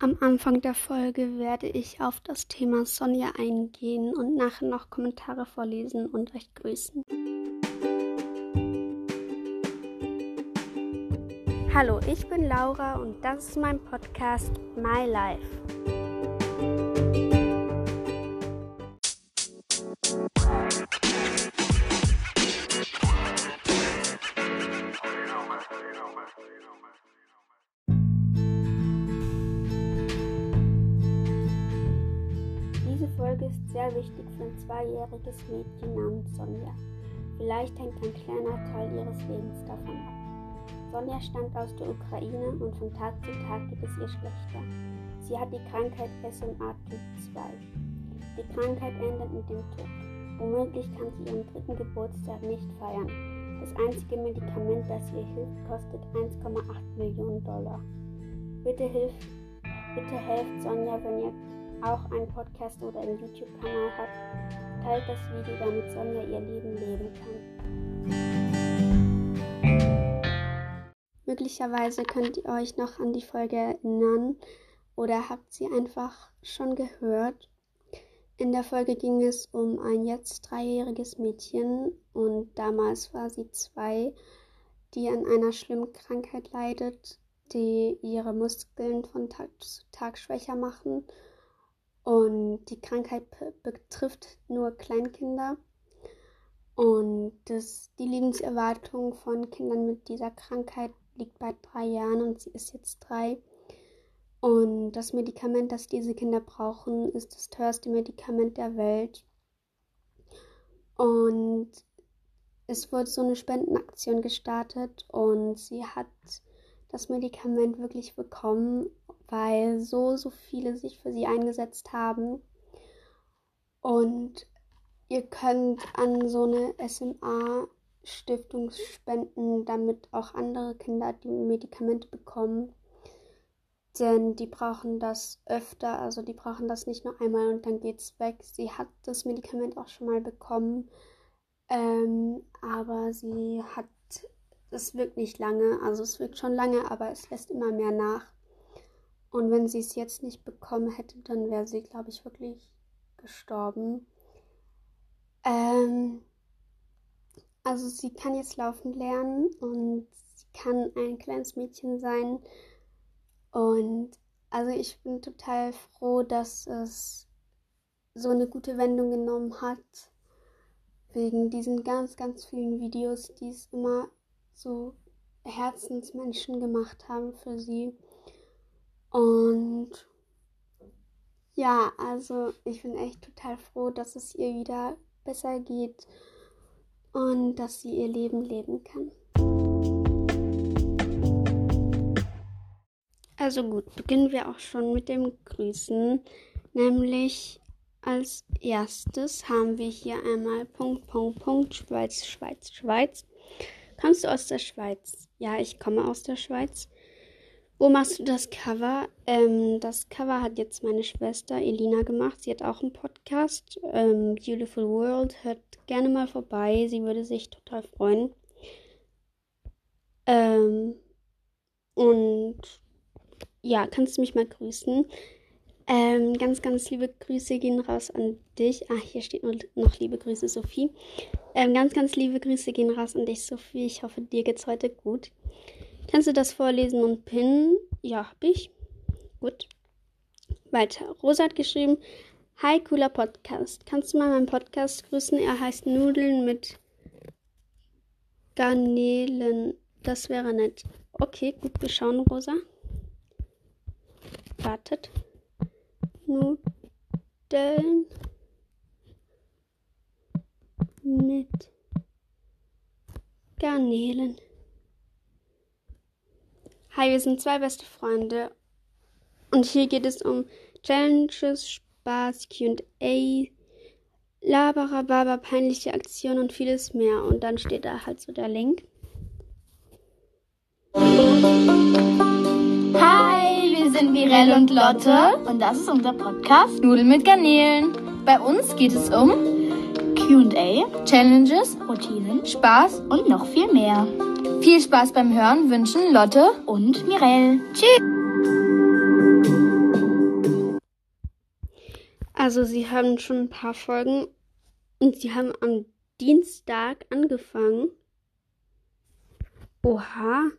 Am Anfang der Folge werde ich auf das Thema Sonja eingehen und nachher noch Kommentare vorlesen und euch grüßen. Hallo, ich bin Laura und das ist mein Podcast My Life. Sehr wichtig für ein zweijähriges Mädchen namens Sonja. Vielleicht hängt ein kleiner Teil ihres Lebens davon ab. Sonja stammt aus der Ukraine und von Tag zu Tag geht es ihr schlechter. Sie hat die Krankheit SMA Typ 2. Die Krankheit endet mit dem Tod. Womöglich kann sie ihren dritten Geburtstag nicht feiern. Das einzige Medikament, das ihr hilft, kostet 1,8 Millionen Dollar. Bitte hilft, bitte helft Sonja, wenn ihr auch einen Podcast oder einen YouTube-Kanal hat, teilt das Video, damit Sonja ihr Leben leben kann. Möglicherweise könnt ihr euch noch an die Folge erinnern oder habt sie einfach schon gehört. In der Folge ging es um ein jetzt dreijähriges Mädchen und damals war sie zwei, die an einer schlimmen Krankheit leidet, die ihre Muskeln von Tag zu Tag schwächer machen und die Krankheit betrifft nur Kleinkinder. Und das, die Lebenserwartung von Kindern mit dieser Krankheit liegt bei drei Jahren und sie ist jetzt drei. Und das Medikament, das diese Kinder brauchen, ist das teuerste Medikament der Welt. Und es wurde so eine Spendenaktion gestartet und sie hat das Medikament wirklich bekommen weil so, so viele sich für sie eingesetzt haben. Und ihr könnt an so eine SMA-Stiftung spenden, damit auch andere Kinder die Medikamente bekommen. Denn die brauchen das öfter, also die brauchen das nicht nur einmal und dann geht's weg. Sie hat das Medikament auch schon mal bekommen, ähm, aber sie hat, es wirkt nicht lange, also es wirkt schon lange, aber es lässt immer mehr nach. Und wenn sie es jetzt nicht bekommen hätte, dann wäre sie, glaube ich, wirklich gestorben. Ähm, also sie kann jetzt laufen lernen und sie kann ein kleines Mädchen sein. Und also ich bin total froh, dass es so eine gute Wendung genommen hat. Wegen diesen ganz, ganz vielen Videos, die es immer so Herzensmenschen gemacht haben für sie. Und ja, also ich bin echt total froh, dass es ihr wieder besser geht und dass sie ihr Leben leben kann. Also gut, beginnen wir auch schon mit dem Grüßen. Nämlich als erstes haben wir hier einmal Punkt, Punkt, Punkt, Schweiz, Schweiz, Schweiz. Kommst du aus der Schweiz? Ja, ich komme aus der Schweiz. Wo machst du das Cover? Ähm, das Cover hat jetzt meine Schwester Elina gemacht. Sie hat auch einen Podcast. Ähm, Beautiful World. Hört gerne mal vorbei. Sie würde sich total freuen. Ähm, und ja, kannst du mich mal grüßen? Ähm, ganz, ganz liebe Grüße gehen raus an dich. Ah, hier steht noch liebe Grüße, Sophie. Ähm, ganz, ganz liebe Grüße gehen raus an dich, Sophie. Ich hoffe, dir geht's heute gut. Kannst du das vorlesen und pinnen? Ja, hab ich. Gut. Weiter. Rosa hat geschrieben, Hi, cooler Podcast. Kannst du mal meinen Podcast grüßen? Er heißt Nudeln mit Garnelen. Das wäre nett. Okay, gut, wir schauen, Rosa. Wartet. Nudeln mit Garnelen. Hi, wir sind zwei beste Freunde und hier geht es um Challenges, Spaß, QA, Laberababa, peinliche Aktionen und vieles mehr. Und dann steht da halt so der Link. Hi, wir sind Mirelle und Lotte und das ist unser Podcast Nudeln mit Garnelen. Bei uns geht es um QA, Challenges, Routinen, Spaß und noch viel mehr. Viel Spaß beim Hören wünschen Lotte und Mirelle. Tschüss! Also sie haben schon ein paar Folgen und sie haben am Dienstag angefangen. Oha.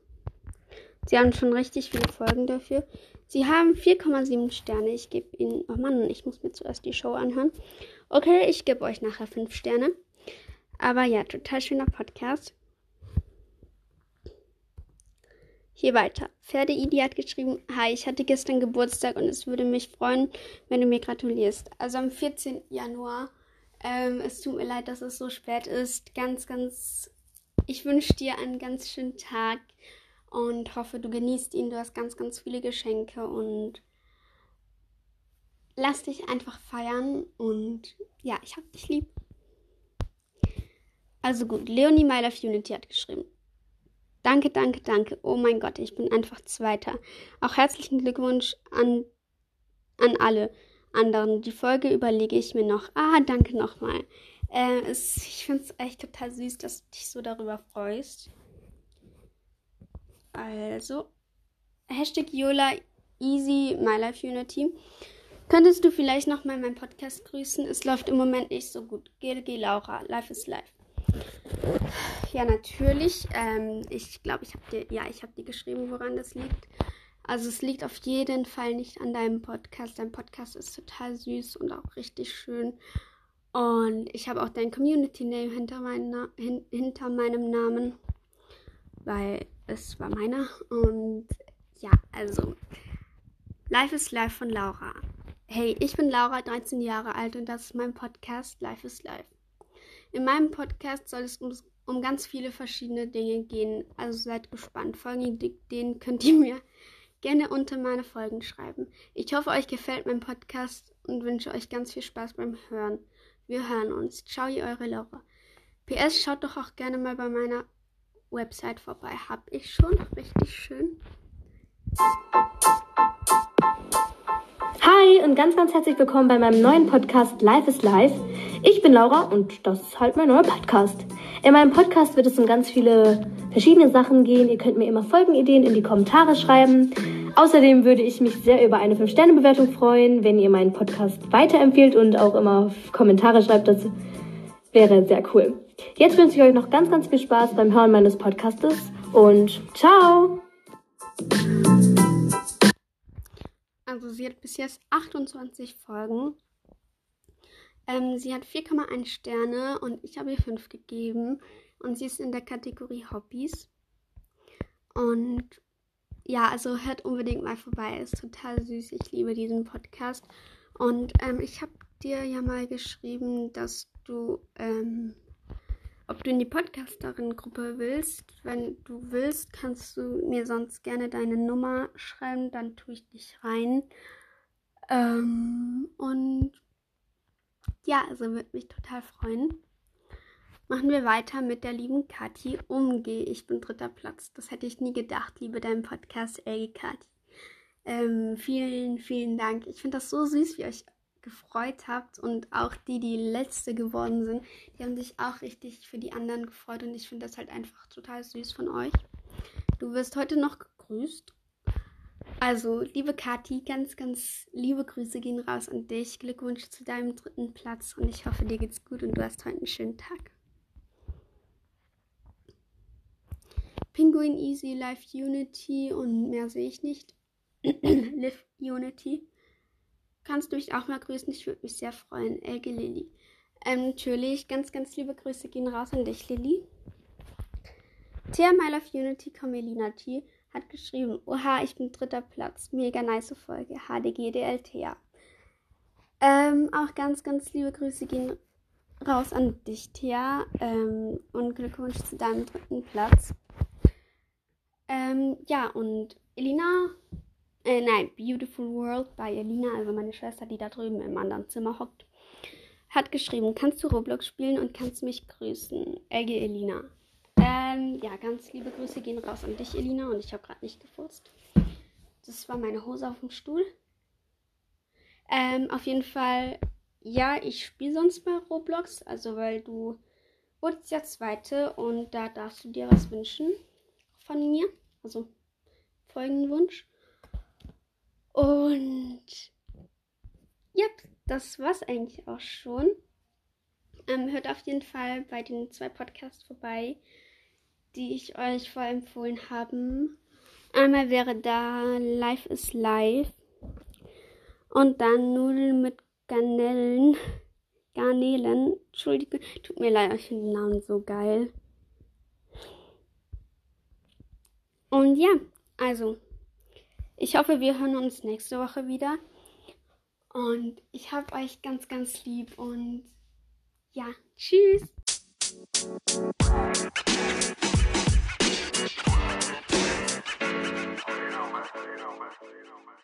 Sie haben schon richtig viele Folgen dafür. Sie haben 4,7 Sterne. Ich gebe ihnen. Oh Mann, ich muss mir zuerst die Show anhören. Okay, ich gebe euch nachher 5 Sterne. Aber ja, total schöner Podcast. Hier weiter. Pferdeidi hat geschrieben, hi, ich hatte gestern Geburtstag und es würde mich freuen, wenn du mir gratulierst. Also am 14. Januar. Ähm, es tut mir leid, dass es so spät ist. Ganz, ganz. Ich wünsche dir einen ganz schönen Tag und hoffe, du genießt ihn. Du hast ganz, ganz viele Geschenke und lass dich einfach feiern und ja, ich hab dich lieb. Also gut, Leonie My Unity hat geschrieben. Danke, danke, danke. Oh mein Gott, ich bin einfach Zweiter. Auch herzlichen Glückwunsch an, an alle anderen. Die Folge überlege ich mir noch. Ah, danke nochmal. Äh, es, ich finde es echt total süß, dass du dich so darüber freust. Also, Hashtag Yola Easy My Life Unity. Könntest du vielleicht nochmal meinen Podcast grüßen? Es läuft im Moment nicht so gut. GLG Laura, Life is Life. Ja, natürlich. Ähm, ich glaube, ich habe dir, ja, ich habe dir geschrieben, woran das liegt. Also es liegt auf jeden Fall nicht an deinem Podcast. Dein Podcast ist total süß und auch richtig schön. Und ich habe auch dein Community Name hinter, mein hin hinter meinem Namen, weil es war meiner. Und ja, also Life is Life von Laura. Hey, ich bin Laura, 13 Jahre alt und das ist mein Podcast Life is Life. In meinem Podcast soll es um, um ganz viele verschiedene Dinge gehen, also seid gespannt. Folgende Ideen könnt ihr mir gerne unter meine Folgen schreiben. Ich hoffe, euch gefällt mein Podcast und wünsche euch ganz viel Spaß beim Hören. Wir hören uns. Ciao, ihr eure Laura. PS, schaut doch auch gerne mal bei meiner Website vorbei. Hab ich schon. Richtig schön. Hi und ganz, ganz herzlich willkommen bei meinem neuen Podcast Life is Life. Ich bin Laura und das ist halt mein neuer Podcast. In meinem Podcast wird es um ganz viele verschiedene Sachen gehen. Ihr könnt mir immer Folgenideen in die Kommentare schreiben. Außerdem würde ich mich sehr über eine 5-Sterne-Bewertung freuen, wenn ihr meinen Podcast weiterempfehlt und auch immer Kommentare schreibt. Das wäre sehr cool. Jetzt wünsche ich euch noch ganz, ganz viel Spaß beim Hören meines Podcastes und ciao! Also sie hat bis jetzt 28 Folgen ähm, sie hat 4,1 Sterne und ich habe ihr 5 gegeben. Und sie ist in der Kategorie Hobbys. Und ja, also hört unbedingt mal vorbei. Ist total süß. Ich liebe diesen Podcast. Und ähm, ich habe dir ja mal geschrieben, dass du, ähm, ob du in die Podcasterin-Gruppe willst. Wenn du willst, kannst du mir sonst gerne deine Nummer schreiben. Dann tue ich dich rein. Ähm, und ja, also würde mich total freuen. Machen wir weiter mit der lieben Kathi Umgeh. Ich bin dritter Platz. Das hätte ich nie gedacht, liebe deinen Podcast, Elge Kathi. Ähm, vielen, vielen Dank. Ich finde das so süß, wie euch gefreut habt und auch die, die letzte geworden sind, die haben sich auch richtig für die anderen gefreut und ich finde das halt einfach total süß von euch. Du wirst heute noch gegrüßt also, liebe Kathi, ganz, ganz liebe Grüße gehen raus an dich. Glückwunsch zu deinem dritten Platz und ich hoffe, dir geht's gut und du hast heute einen schönen Tag. Penguin Easy Life Unity und mehr sehe ich nicht. Live Unity. Kannst du mich auch mal grüßen? Ich würde mich sehr freuen. Elke Lilly. Ähm, natürlich, ganz, ganz liebe Grüße gehen raus an dich, Lilly. Tia My Life Unity, Camelina T hat geschrieben, oha, ich bin dritter Platz. Mega nice Folge. HDG DLTA. Ähm, auch ganz, ganz liebe Grüße gehen raus an dich, Thea. Ähm, und Glückwunsch zu deinem dritten Platz. Ähm, ja, und Elina, äh, nein, Beautiful World bei Elina, also meine Schwester, die da drüben im anderen Zimmer hockt, hat geschrieben, kannst du Roblox spielen und kannst mich grüßen? Elge Elina. Ähm, ja, ganz liebe Grüße gehen raus an dich, Elina. Und ich habe gerade nicht gefurzt. Das war meine Hose auf dem Stuhl. Ähm, auf jeden Fall, ja, ich spiele sonst mal Roblox. Also, weil du wurdest ja Zweite und da darfst du dir was wünschen von mir. Also, folgenden Wunsch. Und, ja, das war's eigentlich auch schon. Ähm, hört auf jeden Fall bei den zwei Podcasts vorbei, die ich euch vorempfohlen habe. Einmal wäre da Life is Life und dann Nudeln mit Garnelen. Garnelen. Entschuldige, tut mir leid, ich finde den Namen so geil. Und ja, also, ich hoffe, wir hören uns nächste Woche wieder. Und ich habe euch ganz, ganz lieb und ja, tschüss. You know, man.